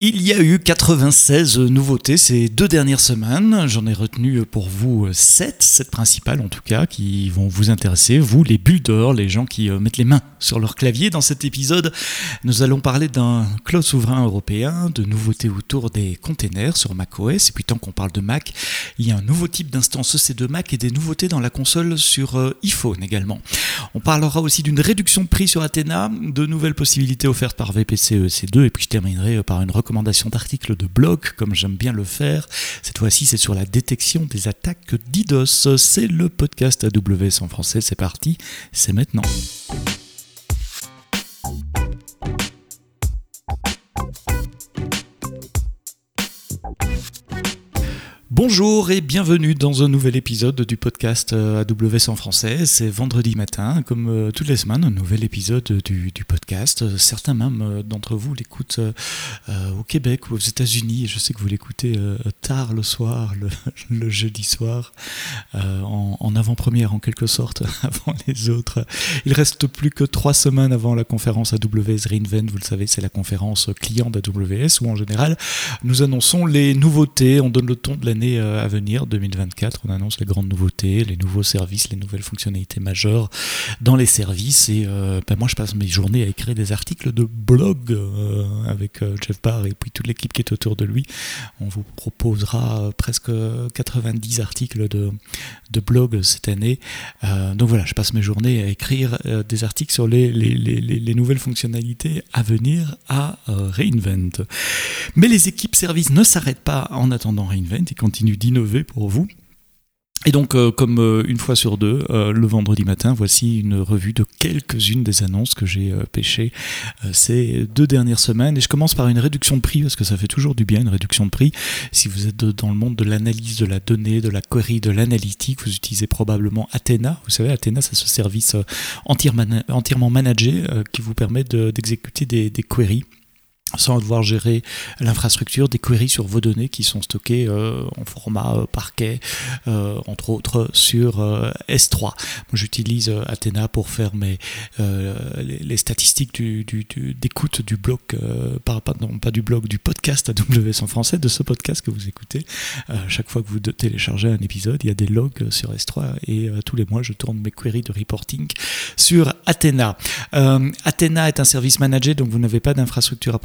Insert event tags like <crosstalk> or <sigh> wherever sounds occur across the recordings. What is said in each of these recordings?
Il y a eu 96 nouveautés ces deux dernières semaines. J'en ai retenu pour vous 7, 7 principales en tout cas, qui vont vous intéresser, vous les builders, les gens qui euh, mettent les mains sur leur clavier. Dans cet épisode, nous allons parler d'un cloud souverain européen, de nouveautés autour des containers sur macOS. Et puis tant qu'on parle de Mac, il y a un nouveau type d'instance EC2 Mac et des nouveautés dans la console sur euh, iPhone également. On parlera aussi d'une réduction de prix sur Athena, de nouvelles possibilités offertes par VPC EC2 et puis je terminerai par une recommandation recommandation d'articles de blog, comme j'aime bien le faire. Cette fois-ci, c'est sur la détection des attaques DDoS. C'est le podcast AWS en français. C'est parti, c'est maintenant. Bonjour et bienvenue dans un nouvel épisode du podcast euh, AWS en français. C'est vendredi matin, comme euh, toutes les semaines, un nouvel épisode du, podcast. Certains même euh, d'entre vous l'écoutent au Québec ou aux États-Unis. Je sais que vous l'écoutez tard le soir, le, <laughs> jeudi soir, en, avant-première en quelque sorte, <laughs> avant les autres. Il reste plus que trois semaines avant la conférence AWS Reinvent. Vous le savez, c'est la conférence client d'AWS où en général nous annonçons les nouveautés, on donne le ton de l'année euh, à venir, 2024, on annonce les grandes nouveautés, les nouveaux services, les nouvelles fonctionnalités majeures dans les services. Et euh, ben moi, je passe mes journées à écrire des articles de blog euh, avec Jeff Barr et puis toute l'équipe qui est autour de lui. On vous proposera presque 90 articles de, de blog cette année. donc voilà, je passe mes journées à écrire des articles sur les, les, les, les, nouvelles fonctionnalités à venir à Reinvent. Mais les équipes services ne s'arrêtent pas en attendant Reinvent. Ils continue d'innover pour vous. Et donc, euh, comme euh, une fois sur deux, euh, le vendredi matin, voici une revue de quelques-unes des annonces que j'ai pêchées ces deux dernières semaines. Et je commence par une réduction de prix, parce que ça fait toujours du bien, une réduction de prix. Si vous êtes dans le monde de l'analyse de la donnée, de la query, de l'analytique, vous utilisez probablement Athena. Vous savez, Athena, c'est ce service entièrement managé qui vous permet d'exécuter des queries sans devoir gérer l'infrastructure, des queries sur vos données qui sont stockées euh, en format euh, parquet, euh, entre autres sur S3. Moi, j'utilise Athena pour faire mes, les, statistiques du, d'écoute du blog, pas, non, pas du blog, du podcast AWS en français, de ce podcast que vous écoutez. chaque fois que vous téléchargez un épisode, il y a des logs sur S3 et tous les mois, je tourne mes queries de reporting sur Athena. Athena est un service managé, donc vous n'avez pas d'infrastructure à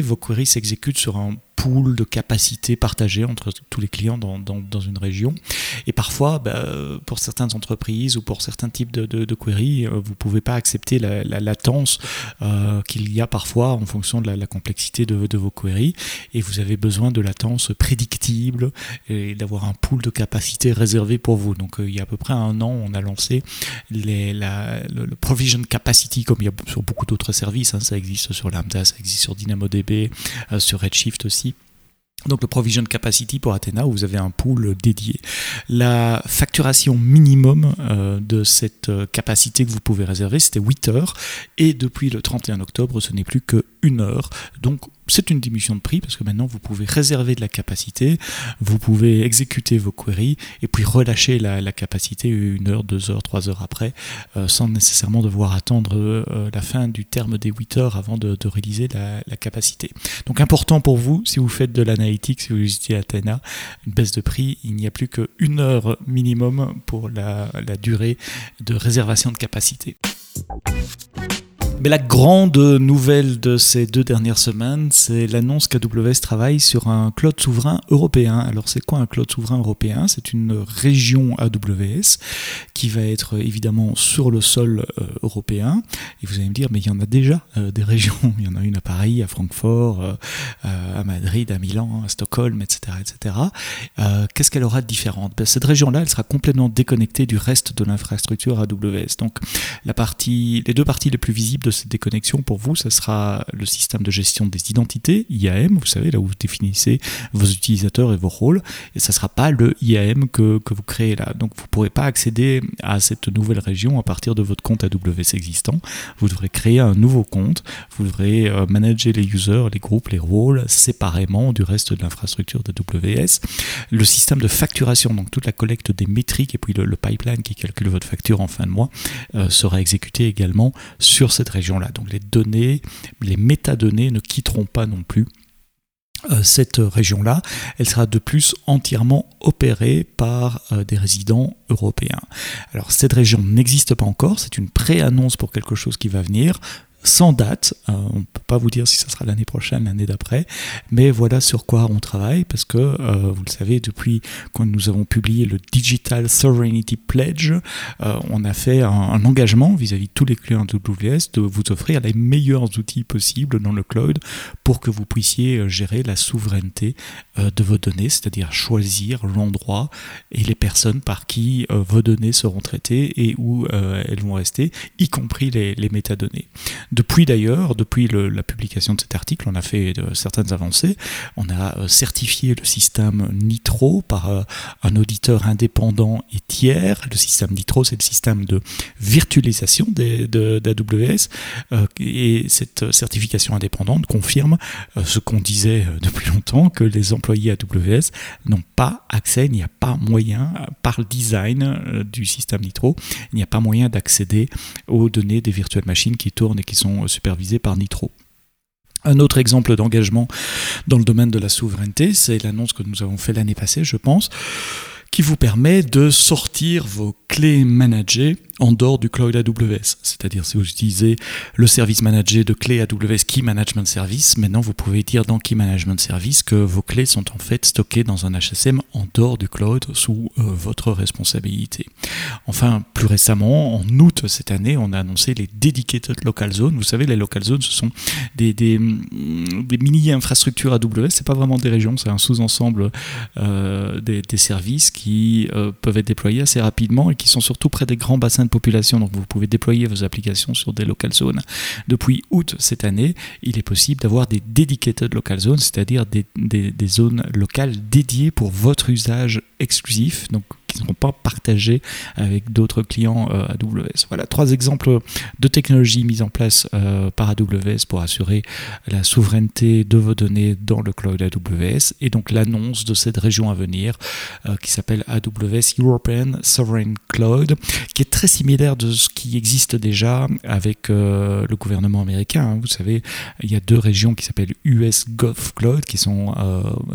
vos queries s'exécutent sur un pool de capacités partagées entre tous les clients dans, dans, une région. Et parfois, bah, pour certaines entreprises ou pour certains types de, de, queries, euh, vous ne pouvez pas accepter la, latence euh, qu'il y a parfois en fonction de la, complexité de, de, vos queries. Et vous avez besoin de latence prédictible et d'avoir un pool de capacités réservé pour vous. Donc euh, il y a à peu près un an, on a lancé les, la, le, provision capacity, comme il y a sur beaucoup d'autres services. Hein. ça existe sur Lambda, ça existe sur DynamoDB, sur Redshift aussi. Donc le provision capacity pour Athena, vous avez un pool dédié. La facturation minimum euh, de cette euh, capacité que vous pouvez réserver, c'était 8 heures. Et depuis le 31 octobre, ce n'est plus que 1 heure. Donc c'est une diminution de prix parce que maintenant vous pouvez réserver de la capacité, vous pouvez exécuter vos queries et puis relâcher la, capacité une heure, deux heures, trois heures après euh, sans nécessairement devoir attendre euh, la fin du terme des 8 heures avant de, réaliser la, capacité. Donc important pour vous si vous faites de l'analytique, si vous utilisez Athena, une baisse de prix, il n'y a plus qu'une heure minimum pour la durée de réservation de capacité. Mais la grande nouvelle de ces deux dernières semaines, c'est l'annonce qu'AWS travaille sur un cloud souverain européen. Alors c'est quoi un cloud souverain européen? C'est une région AWS qui va être évidemment sur le sol euh, européen. Et vous allez me dire, mais il y en a déjà euh, des régions. <laughs> Il y en a une à Paris, à Francfort, euh, à Madrid, à Milan, à Stockholm, etc. etc. Qu'est-ce qu'elle aura de différente? Ben, Cette région-là, elle sera complètement déconnectée du reste de l'infrastructure AWS. Donc la partie, les deux parties les plus visibles de cette déconnexion pour vous, ça sera le système de gestion des identités, IAM, vous savez, là où vous définissez vos utilisateurs et vos rôles, et ça ne sera pas le IAM que, que, vous créez là. Donc vous ne pourrez pas accéder à cette nouvelle région à partir de votre compte AWS existant. Vous devrez créer un nouveau compte, vous devrez euh, manager les users, les groupes, les rôles séparément du reste de l'infrastructure d'AWS. Le système de facturation, donc toute la collecte des métriques et puis le, pipeline qui calcule votre facture en fin de mois, euh, sera exécuté également sur cette région là Donc les données, les métadonnées ne quitteront pas non plus euh, cette région-là, elle sera de plus entièrement opérée par euh, des résidents européens. Alors cette région n'existe pas encore, c'est une pré-annonce pour quelque chose qui va venir sans date. Euh, on ne peut pas vous dire si ça sera l'année prochaine, l'année d'après, mais voilà sur quoi on travaille parce que, euh, vous le savez, depuis quand nous avons publié le Digital Sovereignty Pledge, euh, on a fait un, engagement vis-à-vis de tous les clients AWS de vous offrir les meilleurs outils possibles dans le cloud pour que vous puissiez gérer la souveraineté de vos données, c'est-à-dire choisir l'endroit et les personnes par qui vos données seront traitées et où elles vont rester, y compris les métadonnées. Depuis d'ailleurs, depuis la publication de cet article, on a fait de, certaines avancées. On a euh, certifié le système Nitro par euh, un auditeur indépendant et tiers. Le système Nitro, c'est le système de virtualisation d'AWS. Euh, et cette certification indépendante confirme ce qu'on disait depuis longtemps, que les employés AWS n'ont pas accès, il n'y a pas moyen, par le design du système Nitro, il n'y a pas moyen d'accéder aux données des virtual machines qui tournent et qui sont supervisés par Nitro. Un autre exemple d'engagement dans le domaine de la souveraineté, c'est l'annonce que nous avons fait l'année passée, je pense, qui vous permet de sortir vos clés managées en dehors du cloud AWS. C'est-à-dire si vous utilisez le service manager de clés AWS Key Management Service, maintenant vous pouvez dire dans Key Management Service que vos clés sont en fait stockées dans un HSM en dehors du cloud sous euh, votre responsabilité. Enfin, plus récemment, en août cette année, on a annoncé les Dedicated Local Zones. Vous savez, les Local Zones, ce sont des, des, mini-infrastructures AWS. C'est pas vraiment des régions, c'est un sous-ensemble euh, des, services qui euh, peuvent être déployés assez rapidement et qui sont surtout près des grands bassins population. Donc vous pouvez déployer vos applications sur des local zones. Depuis août cette année, il est possible d'avoir des dedicated local zones, c'est-à-dire des, des, des zones locales dédiées pour votre usage exclusif. Donc qui ne seront pas partagés avec d'autres clients euh, AWS. Voilà trois exemples de technologies mises en place euh, par AWS pour assurer la souveraineté de vos données dans le cloud AWS et donc l'annonce de cette région à venir euh, qui s'appelle AWS European Sovereign Cloud qui est très similaire de ce qui existe déjà avec le gouvernement américain. Hein. Vous savez, il y a deux régions qui s'appellent US Gov Cloud qui sont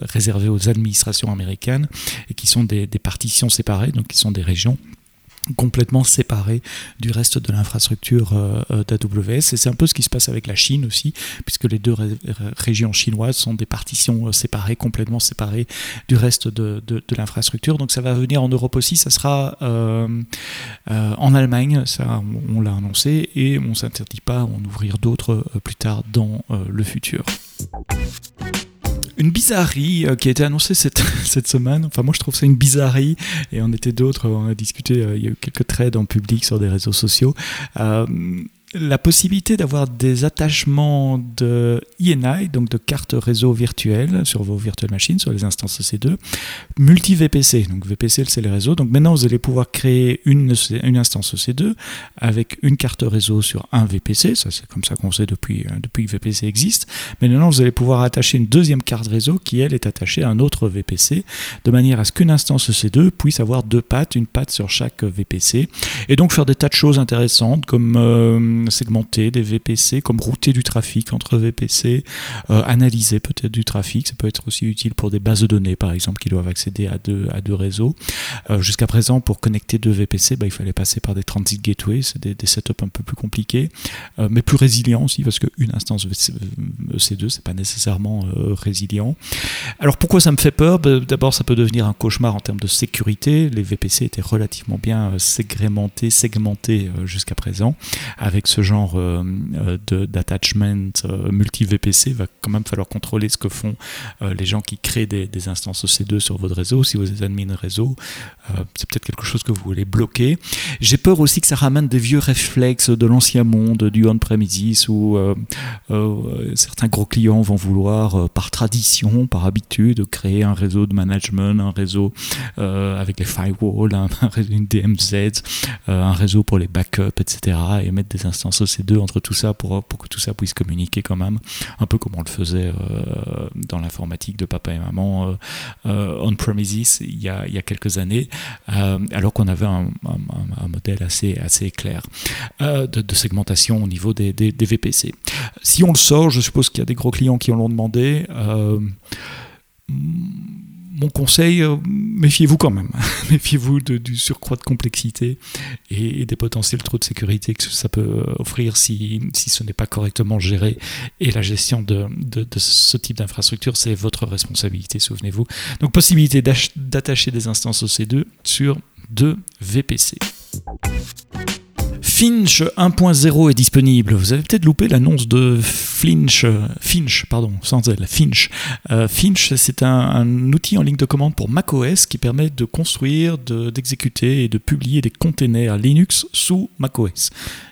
réservées aux administrations américaines et qui sont des, des partitions séparées donc qui sont des régions complètement séparées du reste de l'infrastructure euh, euh, d'AWS. Et c'est un peu ce qui se passe avec la Chine aussi, puisque les deux régions chinoises sont des partitions euh, séparées, complètement séparées du reste de, l'infrastructure. Donc ça va venir en Europe aussi, ça sera en Allemagne, ça on, l'a annoncé, et on ne s'interdit pas à en ouvrir d'autres plus tard dans le futur une bizarrerie euh, qui a été annoncée <laughs> cette, semaine. Enfin, moi, je trouve ça une bizarrerie. Et on était d'autres, on a discuté, euh, il y a eu quelques trades en public sur des réseaux sociaux. Euh, la possibilité d'avoir des attachements de INI, donc de cartes réseau virtuelles sur vos virtual machines, sur les instances EC2, multi-VPC. Donc VPC, c'est les réseaux. Donc maintenant, vous allez pouvoir créer une, une instance EC2 avec une carte réseau sur un VPC. Ça, c'est comme ça qu'on sait depuis, euh, depuis que VPC existe. Mais maintenant, vous allez pouvoir attacher une deuxième carte réseau qui, elle, est attachée à un autre VPC, de manière à ce qu'une instance EC2 puisse avoir deux pattes, une patte sur chaque VPC. Et donc faire des tas de choses intéressantes comme... Euh, segmenter des VPC, comme router du trafic entre VPC, euh, analyser peut-être du trafic. Ça peut être aussi utile pour des bases de données, par exemple, qui doivent accéder à deux, à deux réseaux. Euh, jusqu'à présent, pour connecter deux VPC, bah, il fallait passer par des transit gateways, c'est des, setups un peu plus compliqués, euh, mais plus résilients aussi, parce qu'une instance EC2, c'est pas nécessairement résilient. Alors pourquoi ça me fait peur? Bah, D'abord, ça peut devenir un cauchemar en termes de sécurité. Les VPC étaient relativement bien segmentés, segmentés jusqu'à présent, avec ce genre euh, euh, d'attachment euh, multi-VPC, va quand même falloir contrôler ce que font les gens qui créent des, instances EC2 sur votre réseau. Si vous êtes admin réseau, c'est peut-être quelque chose que vous voulez bloquer. J'ai peur aussi que ça ramène des vieux réflexes de l'ancien monde, du on-premises, où certains gros clients vont vouloir, par tradition, par habitude, créer un réseau de management, un réseau avec les firewalls, <laughs> un, une DMZ, un réseau pour les backups, etc. et mettre des instances ces deux entre tout ça pour, que tout ça puisse communiquer quand même, un peu comme on le faisait euh, dans l'informatique de papa et maman euh, euh, on-premises il, y a, quelques années, alors qu'on avait un, modèle assez, assez clair de, segmentation au niveau des, des, VPC. Si on le sort, je suppose qu'il y a des gros clients qui en l'ont demandé. Mon conseil, euh, méfiez-vous quand même. <laughs> méfiez-vous du surcroît de complexité et, des potentiels trous de sécurité que ça peut offrir si, ce n'est pas correctement géré. Et la gestion de, ce type d'infrastructure, c'est votre responsabilité, souvenez-vous. Donc, possibilité d'attacher des instances OC2 sur deux VPC. Finch 1.0 est disponible. Vous avez peut-être loupé l'annonce de Finch, Finch, pardon, sans elle, Finch. Euh, Finch, c'est un, outil en ligne de commande pour macOS qui permet de construire, d'exécuter et de publier des containers Linux sous macOS.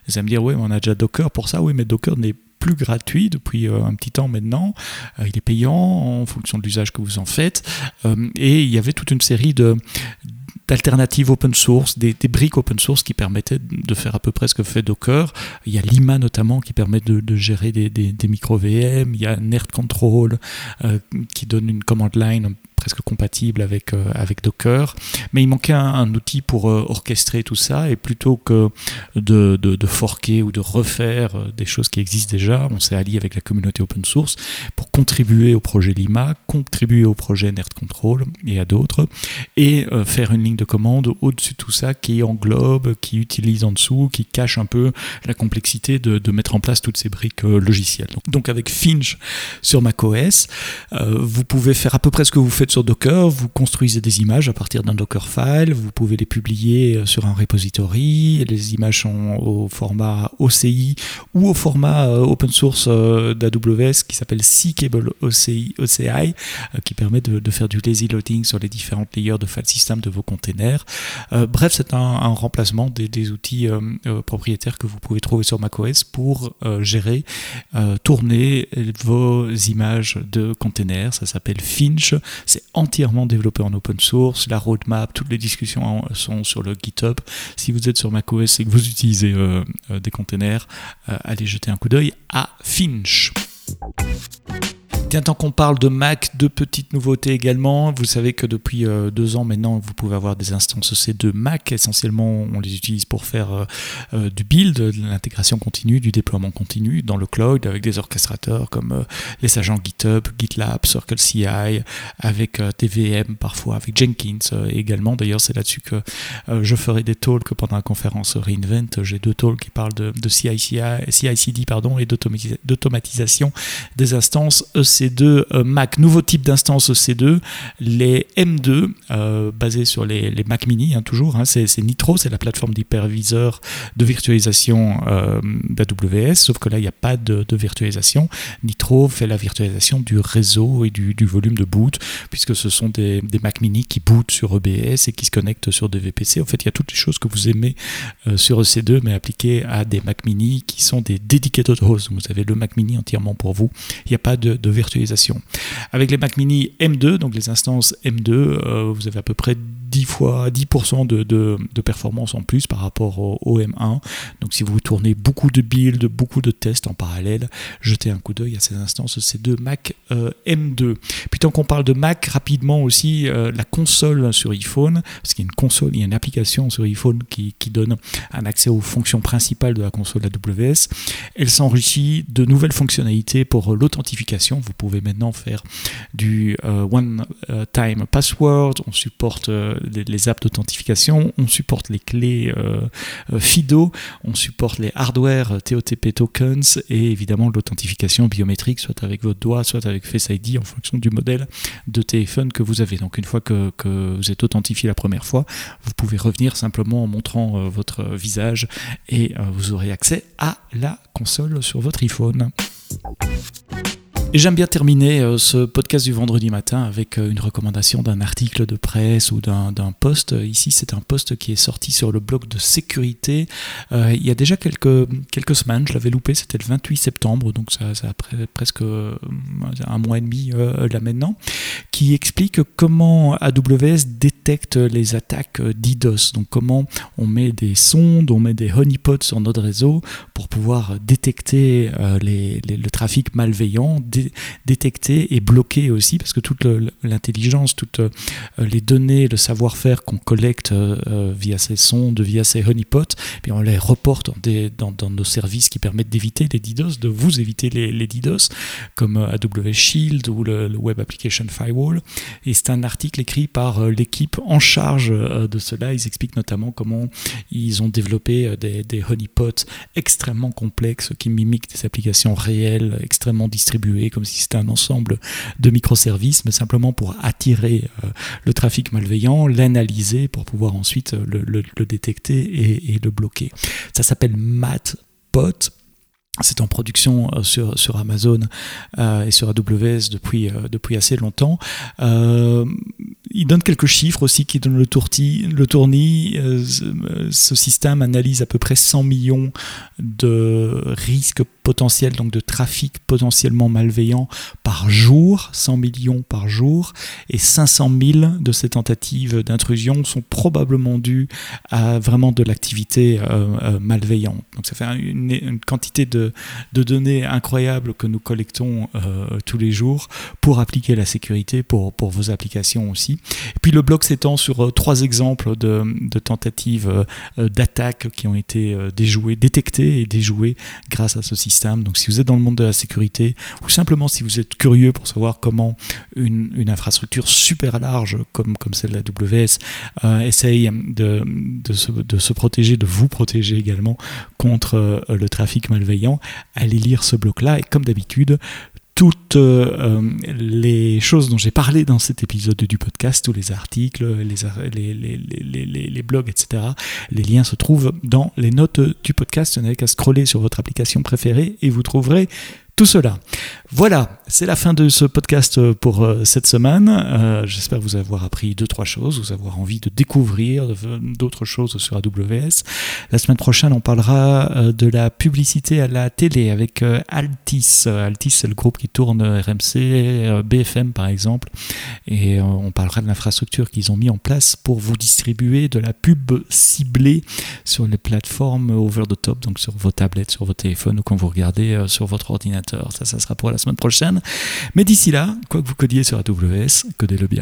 Vous allez me dire, oui, on a déjà Docker pour ça. Oui, mais Docker n'est plus gratuit depuis euh, un petit temps maintenant. Euh, il est payant en fonction de l'usage que vous en faites. et il y avait toute une série de d'alternatives open source, des, briques open source qui permettaient de faire à peu près ce que fait Docker. Il y a Lima notamment qui permet de, gérer des, des, micro VM. Il y a Nerd Control euh, qui donne une command line presque compatible avec, euh, avec Docker. Mais il manquait un, outil pour euh, orchestrer tout ça et plutôt que de, de, forquer ou de refaire euh, des choses qui existent déjà, on s'est allié avec la communauté open source pour contribuer au projet Lima, contribuer au projet Nerd Control et à d'autres et faire une ligne de commande au-dessus de tout ça qui englobe, qui utilise en dessous, qui cache un peu la complexité de, de mettre en place toutes ces briques logicielles. Donc, donc avec Finch sur macOS, vous pouvez faire à peu près ce que vous faites sur Docker, vous construisez des images à partir d'un Docker file, vous pouvez les publier euh, sur un repository, les images sont au format OCI ou au format euh, open source euh, d'AWS qui s'appelle C-Cable OCI, OCI qui permet de, faire du lazy loading sur les différentes layers de file system de vos containers. bref, c'est un, remplacement des, outils propriétaires que vous pouvez trouver sur macOS pour gérer, tourner vos images de containers. Ça s'appelle Finch. Entièrement développé en open source. La roadmap, toutes les discussions sont sur le GitHub. Si vous êtes sur macOS et que vous utilisez euh, euh, des containers, euh, allez jeter un coup d'œil à Finch. Tant qu'on parle de Mac, deux petites nouveautés également. Vous savez que depuis euh, deux ans maintenant, vous pouvez avoir des instances C2 Mac. Essentiellement, on les utilise pour faire euh, euh, du build, de l'intégration continue, du déploiement continu dans le cloud avec des orchestrateurs comme les agents GitHub, GitLab, CircleCI, avec TVM parfois, avec Jenkins également. D'ailleurs, c'est là-dessus que je ferai des talks pendant la conférence Reinvent. J'ai deux talks qui parlent de, de CI/CD pardon, et d'automatisation des instances EC deux euh, Mac, nouveau type d'instance EC2, les M2, euh, basés sur les, Mac mini, hein, toujours, hein, c'est Nitro, c'est la plateforme d'hyperviseur de virtualisation euh, d'AWS, sauf que là, il n'y a pas de, virtualisation. Nitro fait la virtualisation du réseau et du, volume de boot, puisque ce sont des, Mac mini qui bootent sur EBS et qui se connectent sur des VPC. En fait, il y a toutes les choses que vous aimez sur EC2, mais appliquées à des Mac mini qui sont des dedicated hosts. Vous avez le Mac mini entièrement pour vous. Il n'y a pas de, de virtualisation avec les Mac mini M2, donc les instances M2, euh, vous avez à peu près 10 fois 10% de, de, de, performance en plus par rapport au, M1. Donc si vous tournez beaucoup de builds, beaucoup de tests en parallèle, jetez un coup d'œil à ces instances ces deux Mac euh, M2. Puis tant qu'on parle de Mac, rapidement aussi euh, la console sur iPhone, parce qu'il y a une console, il y a une application sur iPhone qui, qui donne un accès aux fonctions principales de la console AWS. Elle s'enrichit de nouvelles fonctionnalités pour l'authentification. Vous pouvez maintenant faire du euh, One Time Password, on supporte les, apps d'authentification, on supporte les clés euh, euh, FIDO, on supporte les hardware TOTP tokens et évidemment l'authentification biométrique, soit avec votre doigt, soit avec Face ID en fonction du modèle de téléphone que vous avez. Donc une fois que, vous êtes authentifié la première fois, vous pouvez revenir simplement en montrant euh, votre visage et vous aurez accès à la console sur votre iPhone. Et j'aime bien terminer euh, ce podcast du vendredi matin avec euh, une recommandation d'un article de presse ou d'un post. Ici, c'est un post qui est sorti sur le blog de sécurité euh, il y a déjà quelques, quelques semaines. Je l'avais loupé, c'était le 28 septembre, donc ça, ça a presque un mois et demi là maintenant, qui explique comment AWS détecte les attaques DDoS. Donc comment on met des sondes, on met des honeypots sur notre réseau pour pouvoir détecter le trafic malveillant, détecter et bloquer aussi, parce que toute l'intelligence, toutes euh, les données, le savoir-faire qu'on collecte euh, euh, via ces sondes, via ces honeypots, puis on les reporte dans, nos services qui permettent d'éviter les DDoS, de vous éviter les, DDoS, comme AWS Shield ou le, Web Application Firewall. Et c'est un article écrit par l'équipe en charge de cela. Ils expliquent notamment comment ils ont développé des, des honeypots extrêmement complexes qui mimiquent des applications réelles, extrêmement distribuées, comme si c'était un ensemble de microservices, mais simplement pour attirer le trafic malveillant, l'analyser pour pouvoir ensuite le, détecter et, et, le bloquer. Ça s'appelle MatBot c'est en production euh, sur, Amazon euh, et sur AWS depuis, euh, depuis assez longtemps. il donne quelques chiffres aussi qui donnent le, tourti, le tournis. ce système analyse à peu près 100 millions de risques potentiels, donc de trafic potentiellement malveillant par jour, 100 millions par jour, et 500 000 de ces tentatives d'intrusion sont probablement dues à vraiment de l'activité malveillante. Donc ça fait une quantité de de, données incroyables que nous collectons euh, tous les jours pour appliquer la sécurité pour, vos applications aussi. Et puis le blog s'étend sur euh, trois exemples de, tentatives euh, d'attaques qui ont été déjouées, détectées et déjouées grâce à ce système. Donc si vous êtes dans le monde de la sécurité ou simplement si vous êtes curieux pour savoir comment une, infrastructure super large comme, celle de la AWS essaye de se protéger, de vous protéger également contre le trafic malveillant, allez lire ce bloc-là. Et comme d'habitude, toutes euh, les choses dont j'ai parlé dans cet épisode du podcast, tous les articles, les, les, blogs, etc., les liens se trouvent dans les notes du podcast. Vous n'avez qu'à scroller sur votre application préférée et vous trouverez tout cela. Voilà, c'est la fin de ce podcast euh, pour euh, cette semaine. Euh, j'espère vous avoir appris deux, trois choses, vous avoir envie de découvrir d'autres choses sur AWS. La semaine prochaine, on parlera de la publicité à la télé avec Altis. Altis, c'est le groupe qui tourne RMC, BFM par exemple. Et on parlera de l'infrastructure qu'ils ont mis en place pour vous distribuer de la pub ciblée sur les plateformes over the top, donc sur vos tablettes, sur vos téléphones ou quand vous regardez sur votre ordinateur ça, ça sera pour la semaine prochaine. Mais d'ici là, quoi que vous codiez sur AWS, codez-le bien.